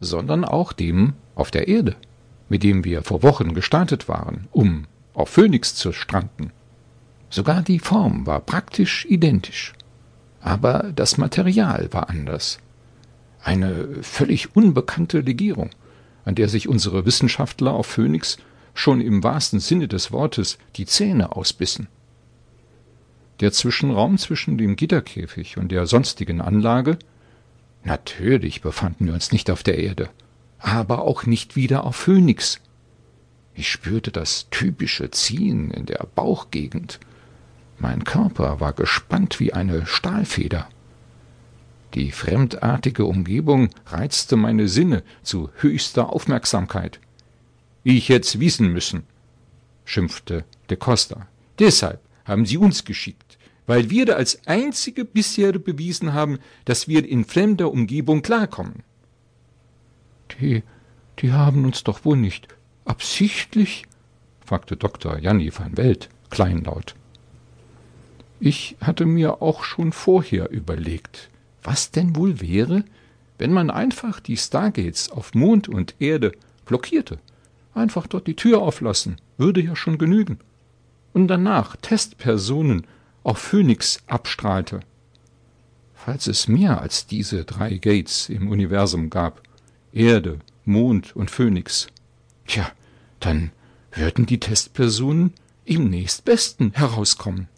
sondern auch dem auf der Erde, mit dem wir vor Wochen gestartet waren, um auf Phoenix zu stranden. Sogar die Form war praktisch identisch. Aber das Material war anders. Eine völlig unbekannte Legierung, an der sich unsere Wissenschaftler auf Phoenix schon im wahrsten Sinne des Wortes die Zähne ausbissen. Der Zwischenraum zwischen dem Gitterkäfig und der sonstigen Anlage Natürlich befanden wir uns nicht auf der Erde, aber auch nicht wieder auf Phönix. Ich spürte das typische Ziehen in der Bauchgegend. Mein Körper war gespannt wie eine Stahlfeder. Die fremdartige Umgebung reizte meine Sinne zu höchster Aufmerksamkeit. Ich hätt's wissen müssen, schimpfte de Costa. Deshalb haben sie uns geschickt weil wir als einzige bisher bewiesen haben, dass wir in fremder Umgebung klarkommen. Die, die haben uns doch wohl nicht absichtlich? fragte Dr. Janni van Welt kleinlaut. Ich hatte mir auch schon vorher überlegt, was denn wohl wäre, wenn man einfach die Stargates auf Mond und Erde blockierte. Einfach dort die Tür auflassen, würde ja schon genügen. Und danach Testpersonen auch Phönix abstrahlte. Falls es mehr als diese drei Gates im Universum gab, Erde, Mond und Phönix, tja, dann würden die Testpersonen im nächstbesten herauskommen.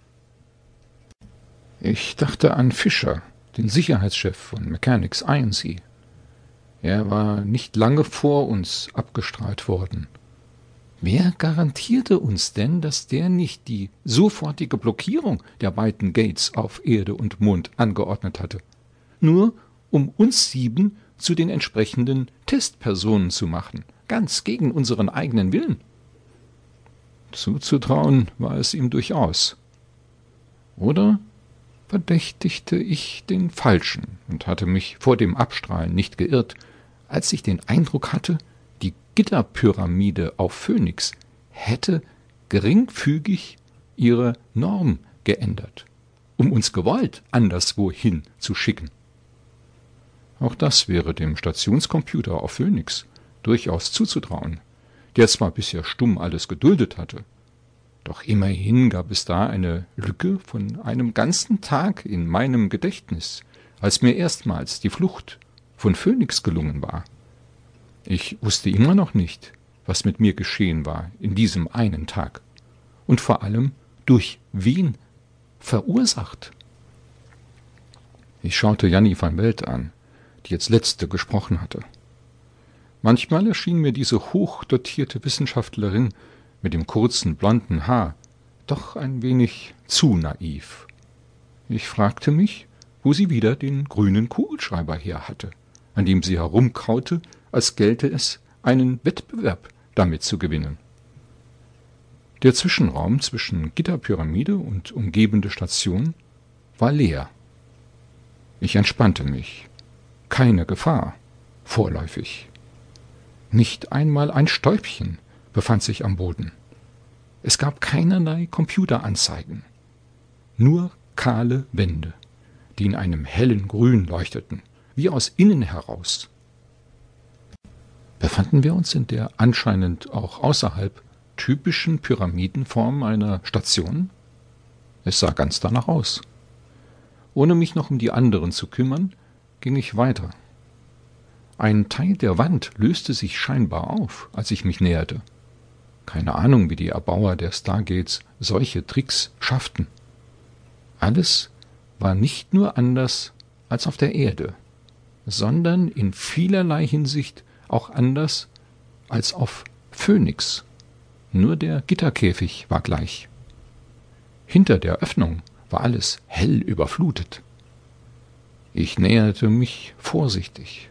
Ich dachte an Fischer, den Sicherheitschef von Mechanics INC. Er war nicht lange vor uns abgestrahlt worden. Wer garantierte uns denn, dass der nicht die sofortige Blockierung der beiden Gates auf Erde und Mond angeordnet hatte? Nur um uns sieben zu den entsprechenden Testpersonen zu machen, ganz gegen unseren eigenen Willen. Zuzutrauen war es ihm durchaus. Oder verdächtigte ich den Falschen und hatte mich vor dem Abstrahlen nicht geirrt, als ich den Eindruck hatte, Gitterpyramide auf Phönix hätte geringfügig ihre Norm geändert, um uns gewollt anderswohin zu schicken. Auch das wäre dem Stationscomputer auf Phoenix durchaus zuzutrauen, der zwar bisher stumm alles geduldet hatte, doch immerhin gab es da eine Lücke von einem ganzen Tag in meinem Gedächtnis, als mir erstmals die Flucht von Phoenix gelungen war. Ich wusste immer noch nicht, was mit mir geschehen war in diesem einen Tag und vor allem durch wen verursacht. Ich schaute Janni van Welt an, die jetzt letzte gesprochen hatte. Manchmal erschien mir diese hochdotierte Wissenschaftlerin mit dem kurzen blonden Haar doch ein wenig zu naiv. Ich fragte mich, wo sie wieder den grünen Kugelschreiber her hatte, an dem sie herumkaute als gelte es, einen Wettbewerb damit zu gewinnen. Der Zwischenraum zwischen Gitterpyramide und umgebende Station war leer. Ich entspannte mich. Keine Gefahr, vorläufig. Nicht einmal ein Stäubchen befand sich am Boden. Es gab keinerlei Computeranzeigen, nur kahle Wände, die in einem hellen Grün leuchteten, wie aus innen heraus befanden wir uns in der anscheinend auch außerhalb typischen Pyramidenform einer Station? Es sah ganz danach aus. Ohne mich noch um die anderen zu kümmern, ging ich weiter. Ein Teil der Wand löste sich scheinbar auf, als ich mich näherte. Keine Ahnung, wie die Erbauer der Stargates solche Tricks schafften. Alles war nicht nur anders als auf der Erde, sondern in vielerlei Hinsicht auch anders als auf Phönix. Nur der Gitterkäfig war gleich. Hinter der Öffnung war alles hell überflutet. Ich näherte mich vorsichtig.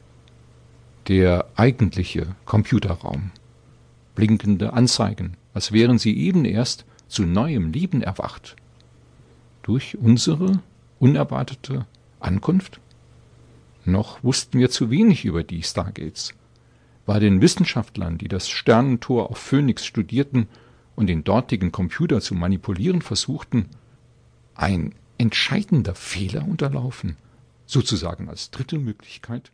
Der eigentliche Computerraum. Blinkende Anzeigen, als wären sie eben erst zu neuem Leben erwacht. Durch unsere unerwartete Ankunft? Noch wussten wir zu wenig über die Stargates war den Wissenschaftlern, die das Sternentor auf Phoenix studierten und den dortigen Computer zu manipulieren versuchten, ein entscheidender Fehler unterlaufen, sozusagen als dritte Möglichkeit